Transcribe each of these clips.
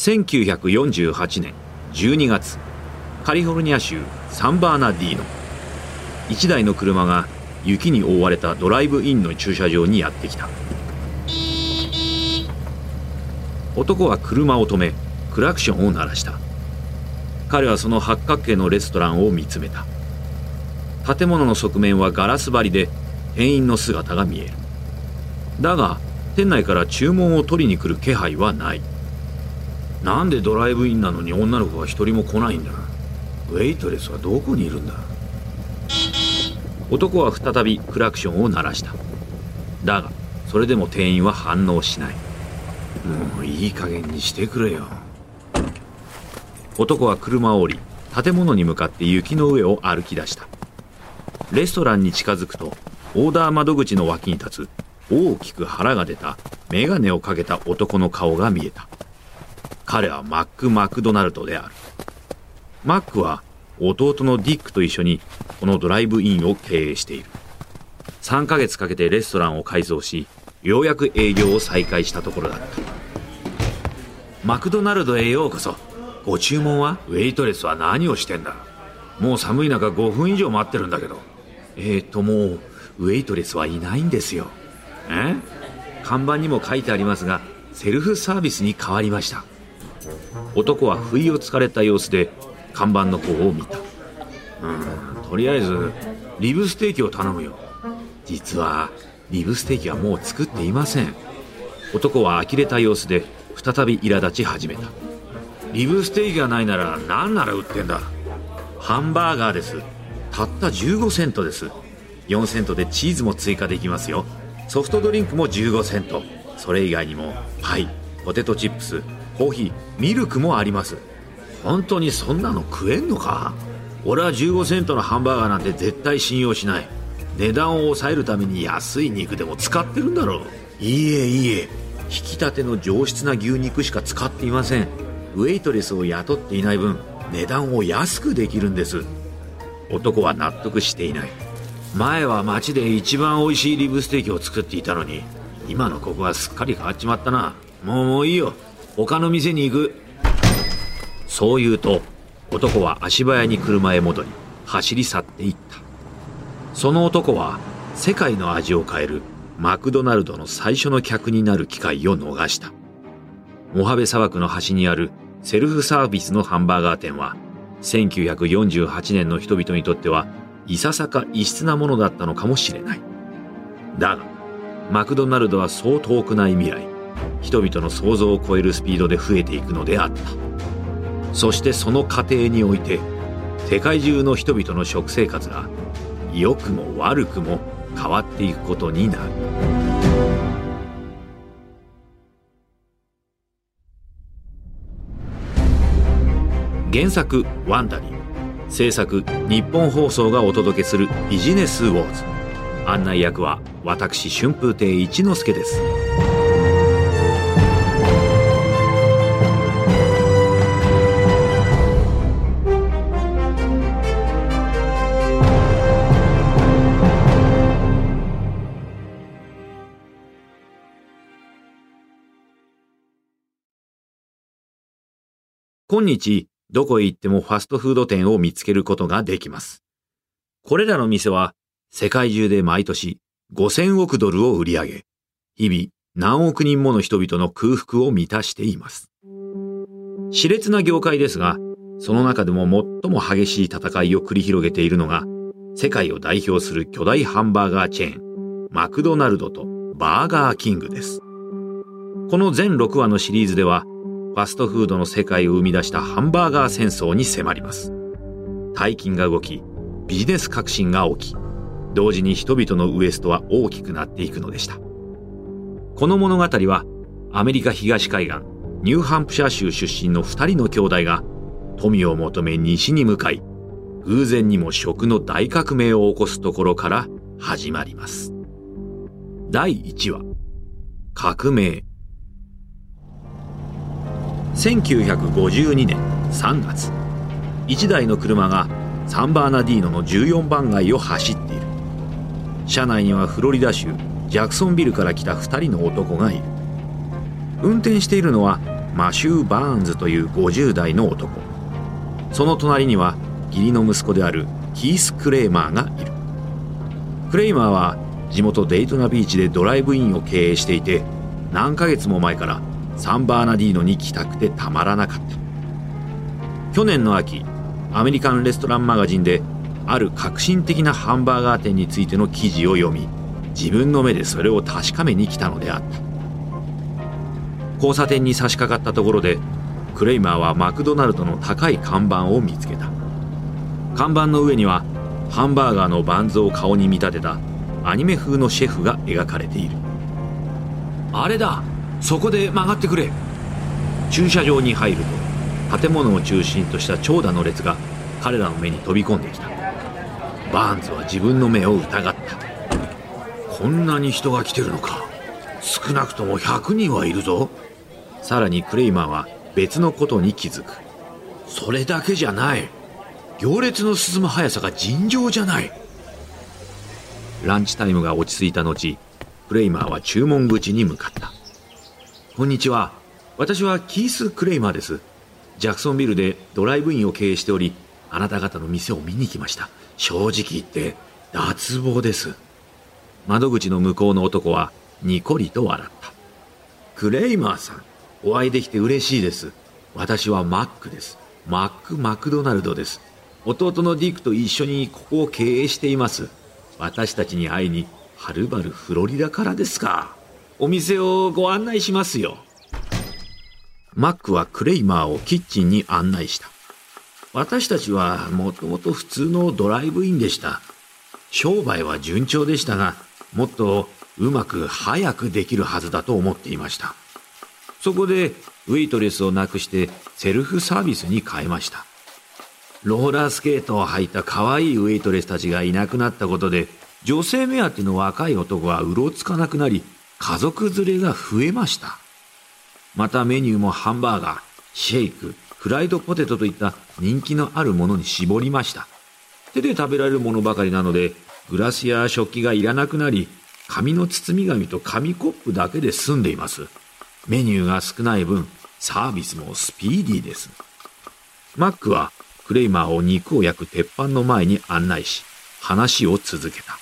1948年12月カリフォルニア州サンバーナディーノ。1台の車が雪に覆われたドライブインの駐車場にやってきた。男は車を止めクラクションを鳴らした。彼はその八角形のレストランを見つめた。建物の側面はガラス張りで店員の姿が見える。だが店内から注文を取りに来る気配はない。なんでドライブインなのに女の子が一人も来ないんだウェイトレスはどこにいるんだ。男は再びクラクションを鳴らした。だがそれでも店員は反応しない。もういい加減にしてくれよ。男は車を降り建物に向かって雪の上を歩き出した。レストランに近づくとオーダー窓口の脇に立つ大きく腹が出た眼鏡をかけた男の顔が見えた。彼はマック・マクドナルドである。マックは弟のディックと一緒にこのドライブインを経営している。3ヶ月かけてレストランを改造しようやく営業を再開したところだった。マクドナルドへようこそ。ご注文は？ウェイトレスは何をしてんだ？もう寒い中5分以上待ってるんだけど。えー、っともうウェイトレスはいないんですよ。え？看板にも書いてありますがセルフサービスに変わりました。男は不意をつかれた様子で看板の方を見た。うんとりあえずリブステーキを頼むよ。実はリブステーキはもう作っていません。男は呆れた様子で再び苛立ち始めた。リブステーキがないなら何なら売ってんだ。ハンバーガーです。たった15セントです。4セントでチーズも追加できますよ。ソフトドリンクも15セント。それ以外にもパイポテトチップス。コーヒーミルクもあります。本当にそんなの食えんのか？俺は15セントのハンバーガーなんて絶対信用しない。値段を抑えるために安い肉でも使ってるんだろう。いいえいいえ。引き立ての上質な牛肉しか使っていません。ウェイトレスを雇っていない分値段を安くできるんです。男は納得していない。前は街で一番美味しいリブステーキを作っていたのに今のここはすっかり変わっちまったな。もうもういいよ他の店に行く。そう言うと男は足早に車へ戻り走り去っていった。その男は世界の味を変えるマクドナルドの最初の客になる機会を逃した。モハベ砂漠の端にあるセルフサービスのハンバーガー店は1948年の人々にとってはいささか異質なものだったのかもしれない。だがマクドナルドはそう遠くない未来。人々の想像を超えるスピードで増えていくのであった。そしてその過程において世界中の人々の食生活が良くも悪くも変わっていくことになる。原作「ワンダリー」制作日本放送がお届けするビジネスウォーズ。案内役は私春風亭一之輔です。今日どこへ行ってもファストフード店を見つけることができます。これらの店は世界中で毎年5000億ドルを売り上げ、日々何億人もの人々の空腹を満たしています。熾烈な業界ですが、その中でも最も激しい戦いを繰り広げているのが、世界を代表する巨大ハンバーガーチェーン、マクドナルドとバーガーキングです。この全6話のシリーズでは、ファストフードの世界を生み出したハンバーガー戦争に迫ります。大金が動き、ビジネス革新が起き、同時に人々のウエストは大きくなっていくのでした。この物語は、アメリカ東海岸、ニューハンプシャー州出身の二人の兄弟が、富を求め西に向かい、偶然にも食の大革命を起こすところから始まります。第1話、革命。1952年3月。1台の車がサンバーナディーノの14番街を走っている。車内にはフロリダ州ジャクソンビルから来た2人の男がいる。運転しているのはマシュー・バーンズという50代の男。その隣には義理の息子であるキース・クレイマーがいる。クレイマーは地元デイトナビーチでドライブインを経営していて何ヶ月も前からサンバーナディーノに来たくてたまらなかった。去年の秋アメリカンレストランマガジンである革新的なハンバーガー店についての記事を読み自分の目でそれを確かめに来たのであった。交差点に差し掛かったところでクレイマーはマクドナルドの高い看板を見つけた。看板の上にはハンバーガーのバンズを顔に見立てたアニメ風のシェフが描かれている。あれだ。そこで曲がってくれ。駐車場に入ると建物を中心とした長蛇の列が彼らの目に飛び込んできた。バーンズは自分の目を疑った。こんなに人が来てるのか。少なくとも100人はいるぞ。さらにクレイマーは別のことに気づく。それだけじゃない。行列の進む速さが尋常じゃない。ランチタイムが落ち着いた後クレイマーは注文口に向かった。こんにちは。私はキース・クレイマーです。ジャクソンビルでドライブインを経営しておりあなた方の店を見に来ました。正直言って脱帽です。窓口の向こうの男はニコリと笑った。クレイマーさんお会いできて嬉しいです。私はマックです。マック・マクドナルドです。弟のディックと一緒にここを経営しています。私たちに会いにはるばるフロリダからですか。お店をご案内しますよ。マックはクレイマーをキッチンに案内した。私たちはもともと普通のドライブインでした。商売は順調でしたがもっとうまく早くできるはずだと思っていました。そこでウェイトレスをなくしてセルフサービスに変えました。ローラースケートを履いた可愛いウェイトレスたちがいなくなったことで女性目当ての若い男はうろつかなくなり家族連れが増えました。またメニューもハンバーガーシェイクフライドポテトといった人気のあるものに絞りました。手で食べられるものばかりなのでグラスや食器がいらなくなり紙の包み紙と紙コップだけで済んでいます。メニューが少ない分サービスもスピーディーです。マックはクレイマーを肉を焼く鉄板の前に案内し話を続けた。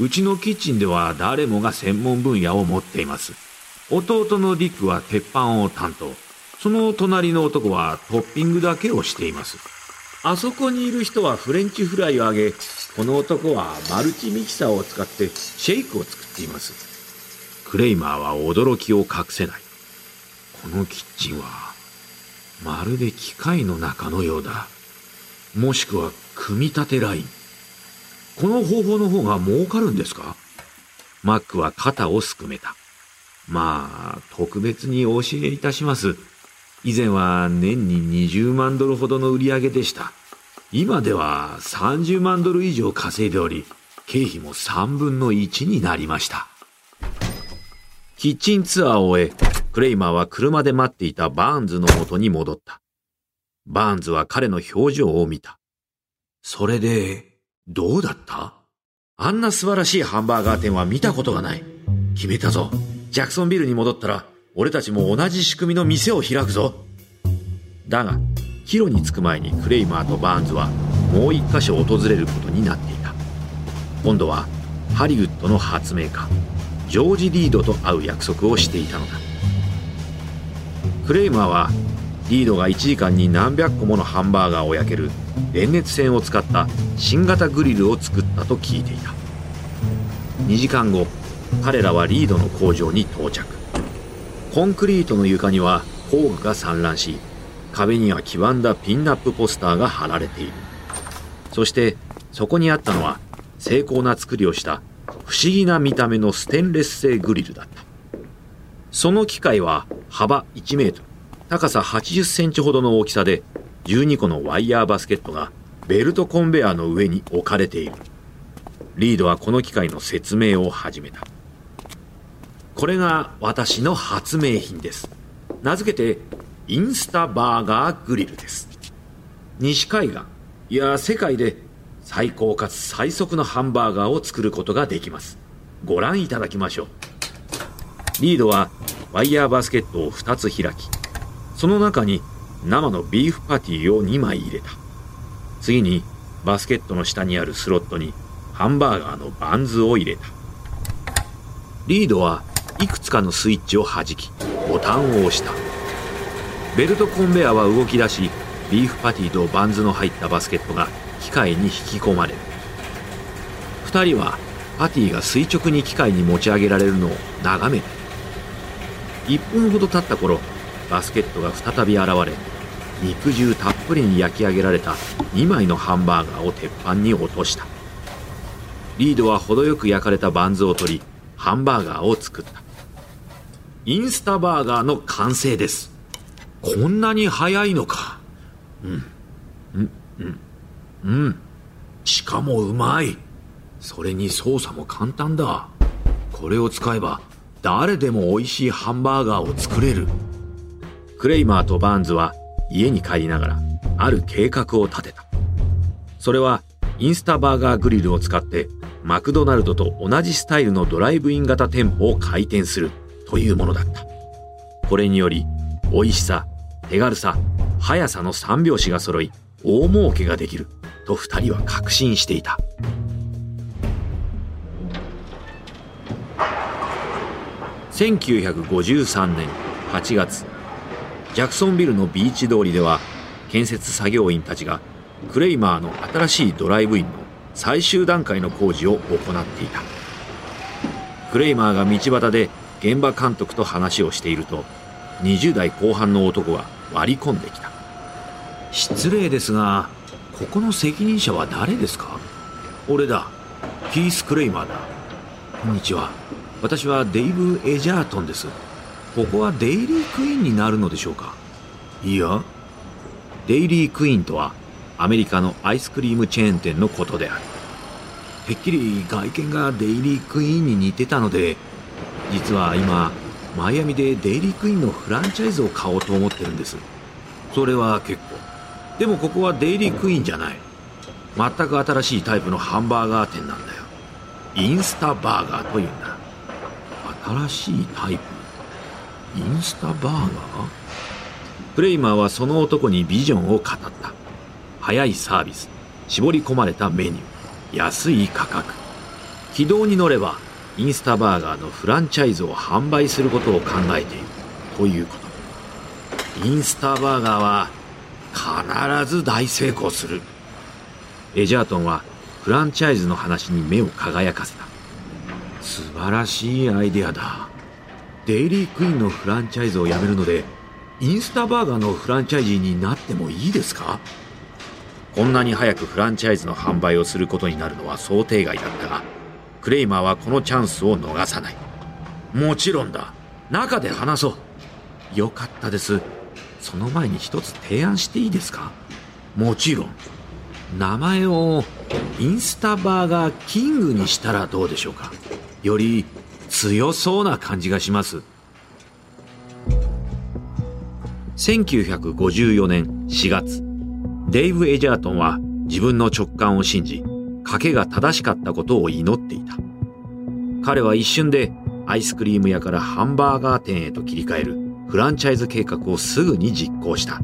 うちのキッチンでは誰もが専門分野を持っています。弟のディックは鉄板を担当。その隣の男はトッピングだけをしています。あそこにいる人はフレンチフライを揚げこの男はマルチミキサーを使ってシェイクを作っています。クレイマーは驚きを隠せない。このキッチンはまるで機械の中のようだ。もしくは組み立てライン。この方法の方が儲かるんですか？マックは肩をすくめたまあ特別にお教えいたします以前は年に20万ドルほどの売り上げでした今では30万ドル以上稼いでおり、経費も3分の1になりました。キッチンツアーを終え、クレイマーは車で待っていたバーンズの元に戻った。バーンズは彼の表情を見た。それで、どうだった？あんな素晴らしいハンバーガー店は見たことがない。決めたぞ。ジャクソンビルに戻ったら、俺たちも同じ仕組みの店を開くぞ。だが、帰路に着く前にクレイマーとバーンズはもう一箇所訪れることになっていた今度はハリウッドの発明家ジョージ・リードと会う約束をしていたのだクレイマーはリードが1時間に何百個ものハンバーガーを焼ける電熱線を使った新型グリルを作ったと聞いていた。2時間後彼らはリードの工場に到着。コンクリートの床には工具が散乱し壁には黄ばんだピンナップポスターが貼られている。そしてそこにあったのは精巧な作りをした不思議な見た目のステンレス製グリルだった。その機械は幅1メートル。高さ80センチほどの大きさで12個のワイヤーバスケットがベルトコンベアの上に置かれている。リードはこの機械の説明を始めた。これが私の発明品です。名付けてインスタバーガーグリルです。西海岸いや世界で最高かつ最速のハンバーガーを作ることができます。ご覧いただきましょう。リードはワイヤーバスケットを2つ開きその中に生のビーフパティを2枚入れた。次にバスケットの下にあるスロットにハンバーガーのバンズを入れた。リードはいくつかのスイッチを弾きボタンを押した。ベルトコンベアは動き出しビーフパティとバンズの入ったバスケットが機械に引き込まれる。2人はパティが垂直に機械に持ち上げられるのを眺めて1分ほど経った頃バスケットが再び現れ肉汁たっぷりに焼き上げられた2枚のハンバーガーを鉄板に落とした。リードは程よく焼かれたバンズを取りハンバーガーを作った。インスタバーガーの完成です。こんなに早いのか。うん。うん。うん。うん。しかもうまい。それに操作も簡単だ。これを使えば誰でも美味しいハンバーガーを作れる。クレイマーとバーンズは家に帰りながらある計画を立てた。それはインスタバーガーグリルを使ってマクドナルドと同じスタイルのドライブイン型店舗を開店するというものだった。これにより美味しさ手軽さ速さの三拍子が揃い大儲けができると二人は確信していた。1953年8月ジャクソンビルのビーチ通りでは建設作業員たちがクレイマーの新しいドライブインの最終段階の工事を行っていた。クレイマーが道端で現場監督と話をしていると20代後半の男が割り込んできた。失礼ですがここの責任者は誰ですか？俺だ。キース・クレイマーだ。こんにちは。私はデイブ・エジャートンです。ここはデイリークイーンになるのでしょうか？いや。デイリークイーンとはアメリカのアイスクリームチェーン店のことである。てっきり外見がデイリークイーンに似てたので実は今マイアミでデイリークイーンのフランチャイズを買おうと思ってるんです。それは結構。でもここはデイリークイーンじゃない。全く新しいタイプのハンバーガー店なんだよ。インスタバーガーというんだ。新しいタイプインスタバーガー？プレイマーはその男にビジョンを語った。早いサービス。絞り込まれたメニュー。安い価格。軌道に乗ればインスタバーガーのフランチャイズを販売することを考えている。ということ。インスタバーガーは必ず大成功する。エジャートンはフランチャイズの話に目を輝かせた。素晴らしいアイデアだ。デイリークイーンのフランチャイズをやめるのでインスタバーガーのフランチャイジーになってもいいですか？こんなに早くフランチャイズの販売をすることになるのは想定外だったがクレイマーはこのチャンスを逃さない。もちろんだ。中で話そう。よかったです。その前に一つ提案していいですか？もちろん。名前をインスタバーガーキングにしたらどうでしょうか？より強そうな感じがします1954年4月デイブ・エジャートンは自分の直感を信じ賭けが正しかったことを祈っていた彼は一瞬でアイスクリーム屋からハンバーガー店へと切り替えるフランチャイズ計画をすぐに実行した。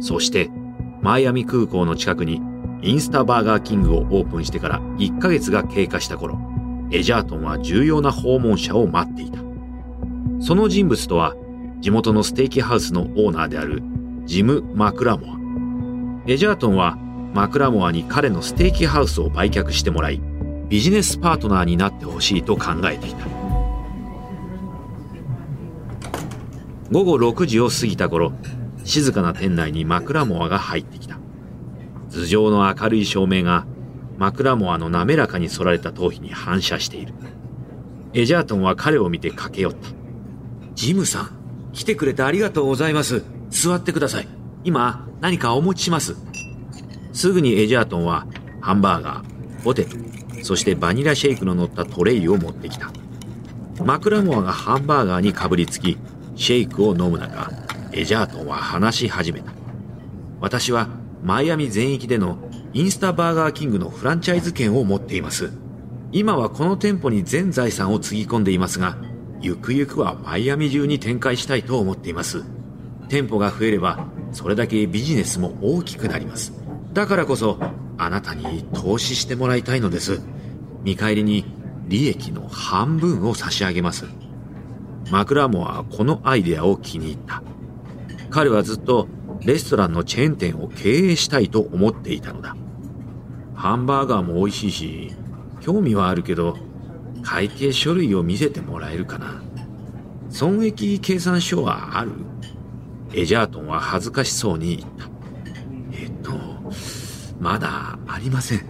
そして、マイアミ空港の近くにインスタバーガーキングをオープンしてから1ヶ月が経過した頃、エジャートンは重要な訪問者を待っていた。その人物とは、地元のステーキハウスのオーナーであるジム・マクラモア。エジャートンはマクラモアに彼のステーキハウスを売却してもらい、ビジネスパートナーになってほしいと考えていた。午後6時を過ぎた頃、静かな店内にマクラモアが入ってきた。頭上の明るい照明がマクラモアの滑らかに反られた頭皮に反射している。エジャートンは彼を見て駆け寄った。ジムさん、来てくれてありがとうございます。座ってください。今、何かお持ちします。すぐにエジャートンはハンバーガー、ポテト、そしてバニラシェイクの乗ったトレイを持ってきた。マクラモアがハンバーガーにかぶりつき、シェイクを飲む中、エジャートンは話し始めた。私はマイアミ全域でのインスタバーガーキングのフランチャイズ権を持っています。今はこの店舗に全財産をつぎ込んでいますが、ゆくゆくはマイアミ中に展開したいと思っています。店舗が増えればそれだけビジネスも大きくなります。だからこそあなたに投資してもらいたいのです。見返りに利益の半分を差し上げます。マクラーモはこのアイデアを気に入った。彼はずっとレストランのチェーン店を経営したいと思っていたのだ。ハンバーガーも美味しいし興味はあるけど会計書類を見せてもらえるかな損益計算書はあるエジャートンは恥ずかしそうに言った。えっと、まだありません。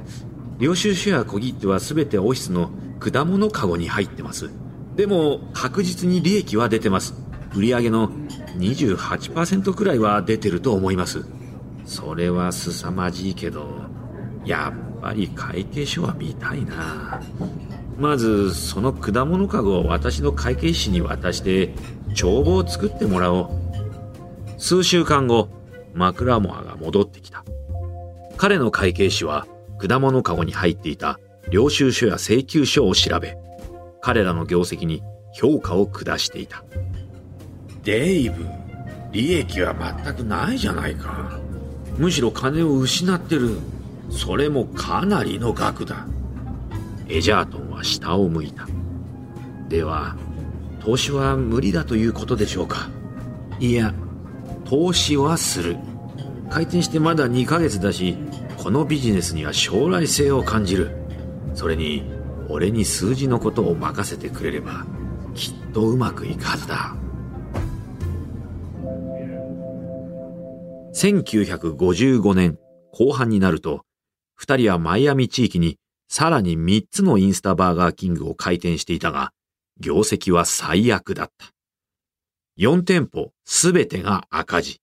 領収書や小切手は全てオフィスの果物カゴに入ってます。でも確実に利益は出てます。売上の28%くらいは出てると思います。それは凄まじいけど、やっぱり会計書は見たいな。まずその果物かごを私の会計士に渡して帳簿を作ってもらおう。数週間後マクラモアが戻ってきた。彼の会計士は果物かごに入っていた領収書や請求書を調べ彼らの業績に評価を下していた。デイブ利益は全くないじゃないか。むしろ金を失ってるそれもかなりの額だ。エジャートンは下を向いた。では投資は無理だということでしょうか？いや。投資はする。開店してまだ2ヶ月だしこのビジネスには将来性を感じる。それに俺に数字のことを任せてくれればきっとうまくいくはずだ。1955年後半になると2人はマイアミ地域にさらに3つのインスタバーガーキングを開店していたが、業績は最悪だった。4店舗すべてが赤字。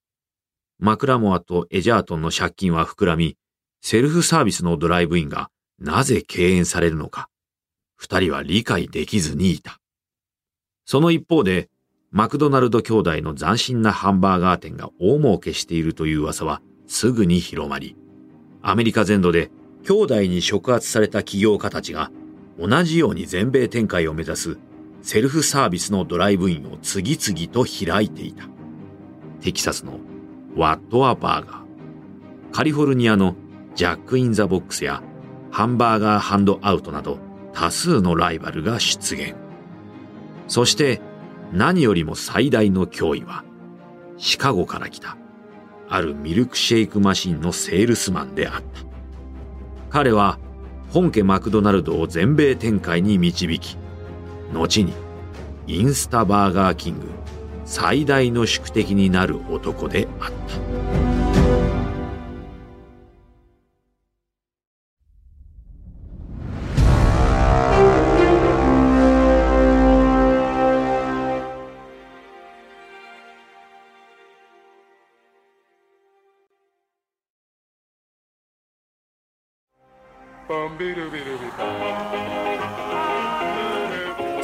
マクラモアとエジャートンの借金は膨らみ、セルフサービスのドライブインがなぜ敬遠されるのか、二人は理解できずにいた。その一方で、マクドナルド兄弟の斬新なハンバーガー店が大儲けしているという噂はすぐに広まり、アメリカ全土で兄弟に触発された起業家たちが同じように全米展開を目指すセルフサービスのドライブインを次々と開いていた。テキサスのワットアバーガー、カリフォルニアのジャック・イン・ザ・ボックスやハンバーガーハンドアウトなど多数のライバルが出現。そして何よりも最大の脅威はシカゴから来たあるミルクシェイクマシンのセールスマンであった。彼は本家マクドナルドを全米展開に導き、後にインスタバーガーキング最大の宿敵になる男であった。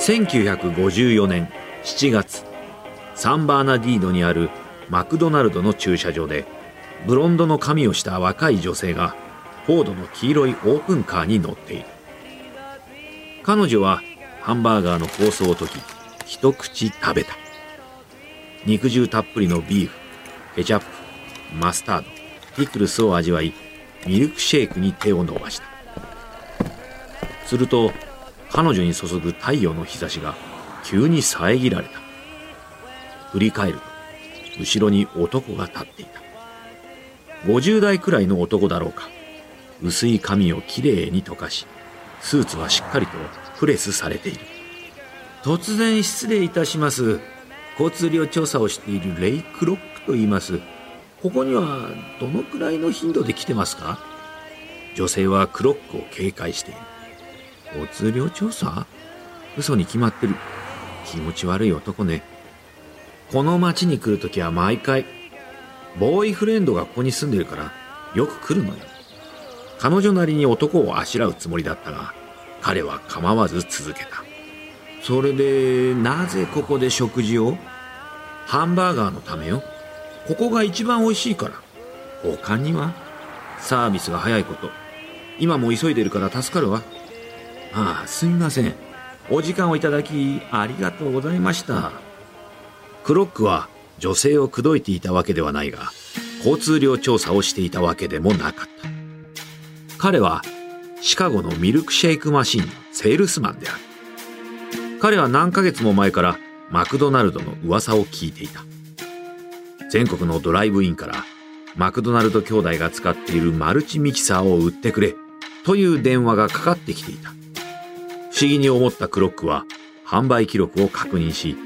1954年7月サンバーナディードにあるマクドナルドの駐車場でブロンドの髪をした若い女性がフォードの黄色いオープンカーに乗っている。彼女はハンバーガーの構想を解き一口食べた。肉汁たっぷりのビーフケチャップマスタードピクルスを味わいミルクシェイクに手を伸ばした。すると彼女に注ぐ太陽の日差しが急に遮られた。振り返ると後ろに男が立っていた。50代くらいの男だろうか。薄い髪をきれいに溶かしスーツはしっかりとプレスされている。突然失礼いたします。交通量調査をしているレイ・クロックと言います。ここにはどのくらいの頻度で来てますか？女性はクロックを警戒している。交通量調査？嘘に決まってる。気持ち悪い男ね。この町に来るときは毎回、ボーイフレンドがここに住んでるからよく来るのよ。彼女なりに男をあしらうつもりだったが、彼は構わず続けた。それで、なぜここで食事を？ハンバーガーのためよ。ここが一番美味しいから。他には？サービスが早いこと。今も急いでるから助かるわ。ああ、すみません。お時間をいただき、ありがとうございました。クロックは女性を口説いていたわけではないが交通量調査をしていたわけでもなかった彼はシカゴのミルクシェイクマシンのセールスマンである彼は何ヶ月も前からマクドナルドの噂を聞いていた全国のドライブインからマクドナルド兄弟が使っているマルチミキサーを売ってくれという電話がかかってきていた思議に思ったクロックは販売記録を確認し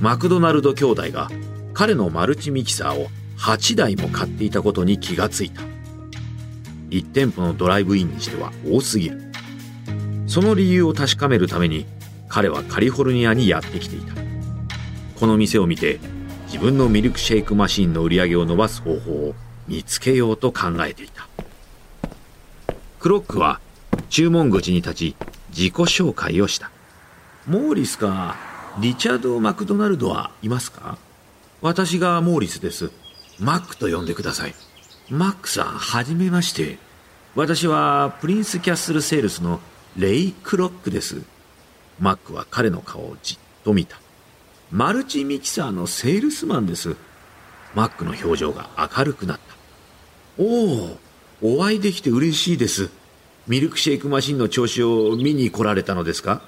マクドナルド兄弟が彼のマルチミキサーを8台も買っていたことに気がついた。1店舗のドライブインにしては多すぎる。その理由を確かめるために彼はカリフォルニアにやってきていた。この店を見て自分のミルクシェイクマシンの売り上げを伸ばす方法を見つけようと考えていた。クロックは注文口に立ち自己紹介をした。モーリスかリチャード・マクドナルドはいますか？私がモーリスです。マックと呼んでください。マックさんはじめまして。私はプリンスキャッスルセールスのレイ・クロックです。マックは彼の顔をじっと見た。マルチミキサーのセールスマンです。マックの表情が明るくなった。おおお会いできて嬉しいです。ミルクシェイクマシンの調子を見に来られたのですか？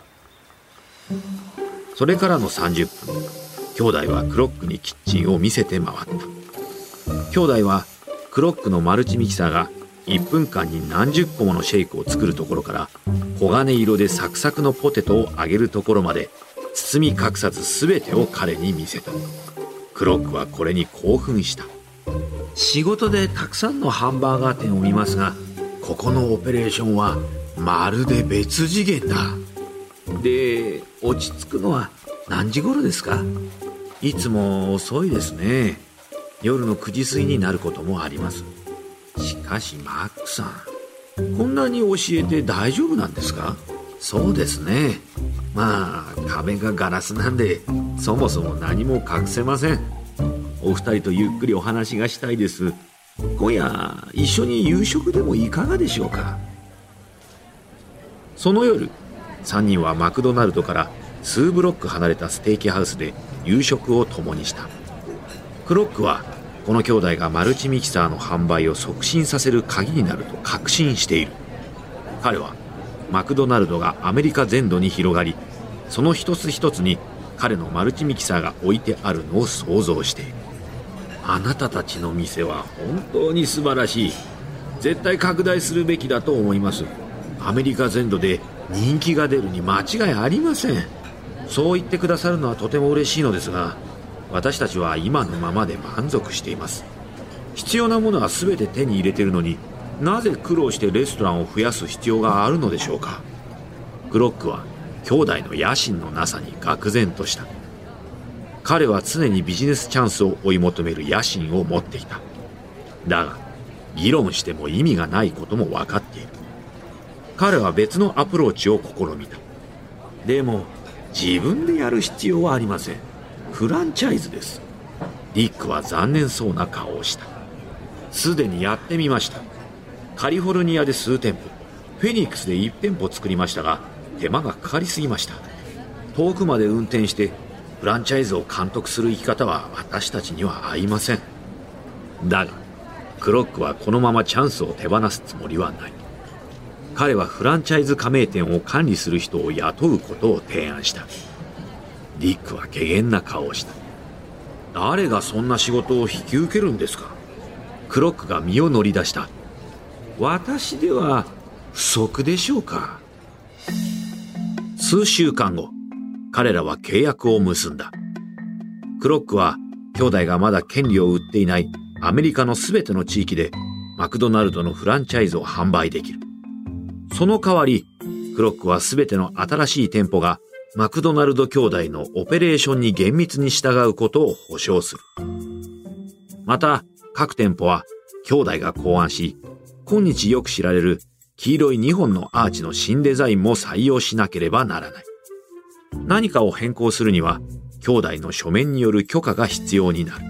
それからの30分。兄弟はクロックにキッチンを見せて回った。兄弟はクロックのマルチミキサーが1分間に何十個ものシェイクを作るところから黄金色でサクサクのポテトを揚げるところまで包み隠さず全てを彼に見せた。クロックはこれに興奮した。仕事でたくさんのハンバーガー店を見ますがここのオペレーションはまるで別次元だ。で落ち着くのは何時頃ですか？いつも遅いですね。夜の9時過ぎになることもあります。しかしマックさんこんなに教えて大丈夫なんですか？そうですね。まあ壁がガラスなんでそもそも何も隠せません。お二人とゆっくりお話がしたいです。今夜一緒に夕食でもいかがでしょうか？その夜3人はマクドナルドから数ブロック離れたステーキハウスで夕食を共にした。クロックはこの兄弟がマルチミキサーの販売を促進させる鍵になると確信している。彼はマクドナルドがアメリカ全土に広がりその一つ一つに彼のマルチミキサーが置いてあるのを想像している。あなたたちの店は本当に素晴らしい。絶対拡大するべきだと思います。アメリカ全土で人気が出るに間違いありません。そう言ってくださるのはとても嬉しいのですが私たちは今のままで満足しています。必要なものは全て手に入れてるのになぜ苦労してレストランを増やす必要があるのでしょうか。クロックは兄弟の野心のなさに愕然とした。彼は常にビジネスチャンスを追い求める野心を持っていた。だが議論しても意味がないことも分かっている。彼は別のアプローチを試みた。でも自分でやる必要はありません。フランチャイズです。リックは残念そうな顔をした。すでにやってみました。カリフォルニアで数店舗。フェニックスで1店舗作りましたが手間がかかりすぎました。遠くまで運転してフランチャイズを監督する生き方は私たちには合いません。だがクロックはこのままチャンスを手放すつもりはない。彼はフランチャイズ加盟店を管理する人を雇うことを提案した。ディックは怪げな顔をした。誰がそんな仕事を引き受けるんですか？クロックが身を乗り出した。私では不足でしょうか？数週間後彼らは契約を結んだクロックは兄弟がまだ権利を売っていないアメリカの全ての地域でマクドナルドのフランチャイズを販売できるその代わりクロックは全ての新しい店舗がマクドナルド兄弟のオペレーションに厳密に従うことを保証する。また、各店舗は兄弟が考案し、今日よく知られる黄色い2本のアーチの新デザインも採用しなければならない。何かを変更するには、兄弟の書面による許可が必要になる。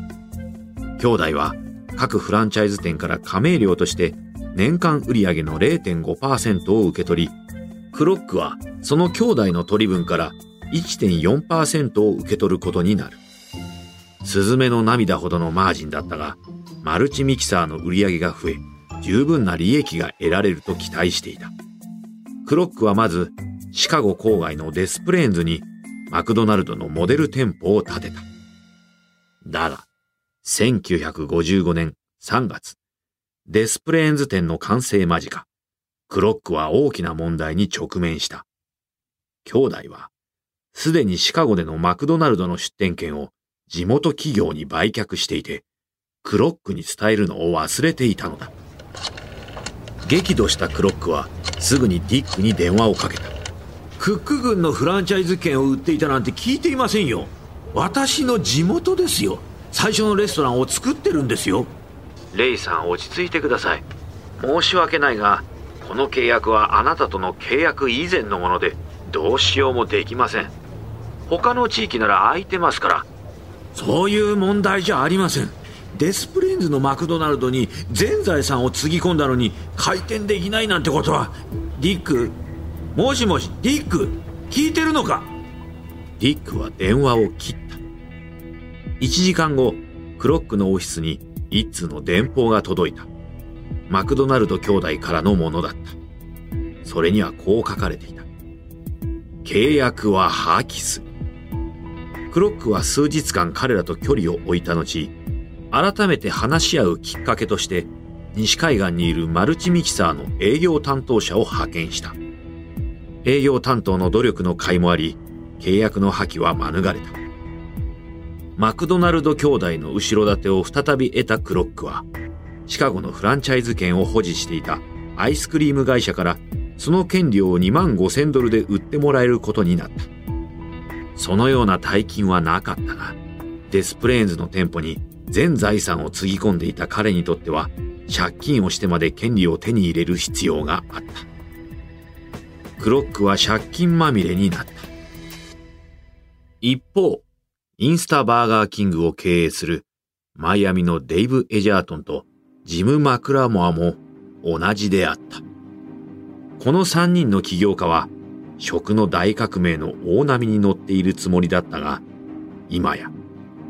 兄弟は各フランチャイズ店から加盟料として年間売上の0.5%を受け取り、クロックはその兄弟の取り分から1.4%を受け取ることになる。スズメの涙ほどのマージンだったがマルチミキサーの売り上げが増え十分な利益が得られると期待していたクロックはまずシカゴ郊外のデスプレーンズにマクドナルドのモデル店舗を建てただが1955年3月デスプレーンズ店の完成間近クロックは大きな問題に直面した兄弟はすでにシカゴでのマクドナルドの出店権を地元企業に売却していて、クロックに伝えるのを忘れていたのだ。激怒したクロックはすぐにディックに電話をかけた。クック軍のフランチャイズ権を売っていたなんて聞いていませんよ。私の地元ですよ。最初のレストランを作ってるんですよ。レイさん落ち着いてください。申し訳ないが、この契約はあなたとの契約以前のもので、どうしようもできません。他の地域なら空いてますから、そういう問題じゃありませんデスプレーンズのマクドナルドに全財産をつぎ込んだのに開店できないなんてことはディックもしもしディック聞いてるのか？ディックは電話を切った。1時間後クロックのオフィスに一通の電報が届いた。マクドナルド兄弟からのものだった。それにはこう書かれていた。契約は破棄する。クロックは数日間彼らと距離を置いた後、改めて話し合うきっかけとして、西海岸にいるマルチミキサーの営業担当者を派遣した。営業担当の努力の甲斐もあり、契約の破棄は免れた。マクドナルド兄弟の後ろ盾を再び得たクロックは、シカゴのフランチャイズ権を保持していたアイスクリーム会社からその権利を2万5千ドルで売ってもらえることになった。そのような大金はなかったが、デスプレーンズの店舗に全財産をつぎ込んでいた彼にとっては、借金をしてまで権利を手に入れる必要があった。クロックは借金まみれになった。一方、インスタバーガーキングを経営するマイアミのデイブ・エジャートンとジム・マクラモアも同じであった。この三人の起業家は食の大革命の大波に乗っているつもりだったが、今や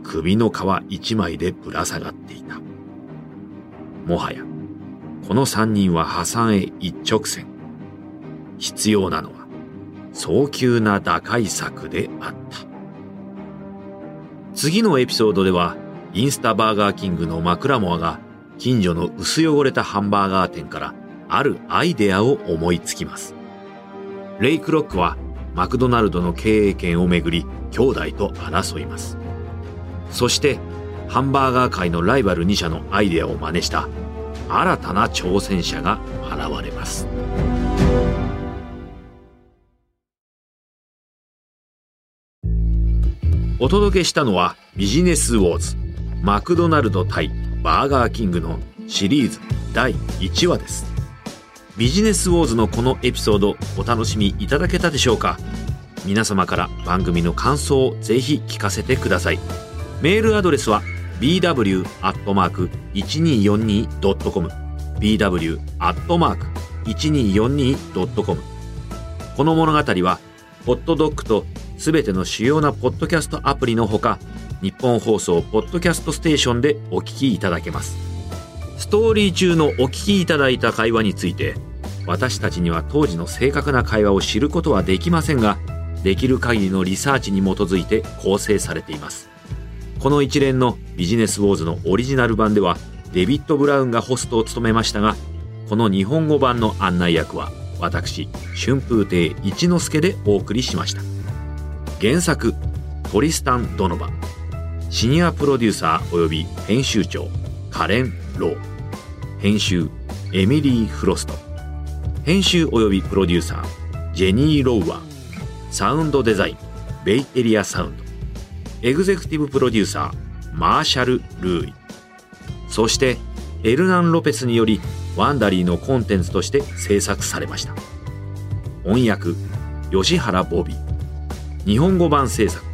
首の皮一枚でぶら下がっていた。もはや、この三人は破産へ一直線。必要なのは、早急な打開策であった。次のエピソードでは、インスタバーガーキングのマクラモアが、近所の薄汚れたハンバーガー店から、あるアイデアを思いつきます。レイ・クロックはマクドナルドの経営権をめぐり兄弟と争いますそしてハンバーガー界のライバル2社のアイデアを真似した新たな挑戦者が現れますお届けしたのはビジネスウォーズ。マクドナルド対バーガーキングのシリーズ第1話です。ビジネスウォーズのこのエピソードお楽しみいただけたでしょうか？皆様から番組の感想をぜひ聞かせてください。メールアドレスは bw.1242.com bw.1242.com この物語はホットドッグとすべての主要なポッドキャストアプリのほか日本放送ポッドキャストステーションでお聞きいただけます。ストーリー中のお聞きいただいた会話について私たちには当時の正確な会話を知ることはできませんができる限りのリサーチに基づいて構成されています。この一連のビジネスウォーズのオリジナル版ではデビッド・ブラウンがホストを務めましたがこの日本語版の案内役は私春風亭一之輔でお送りしました。原作トリスタン・ドノバ。シニアプロデューサー及び編集長カレン・ロー。編集エミリー・フロスト。編集及びプロデューサージェニー・ロウアー。サウンドデザインベイエリアサウンド。エグゼクティブプロデューサーマーシャル・ルーイ。そしてエルナン・ロペスによりワンダリーのコンテンツとして制作されました。翻訳吉原ボビー。日本語版制作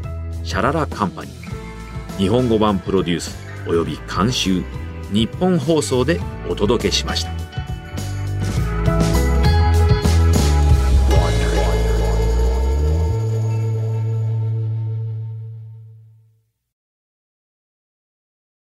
シャララカンパニー日本語版プロデュースおよび監修ニッポン放送でお届けしました。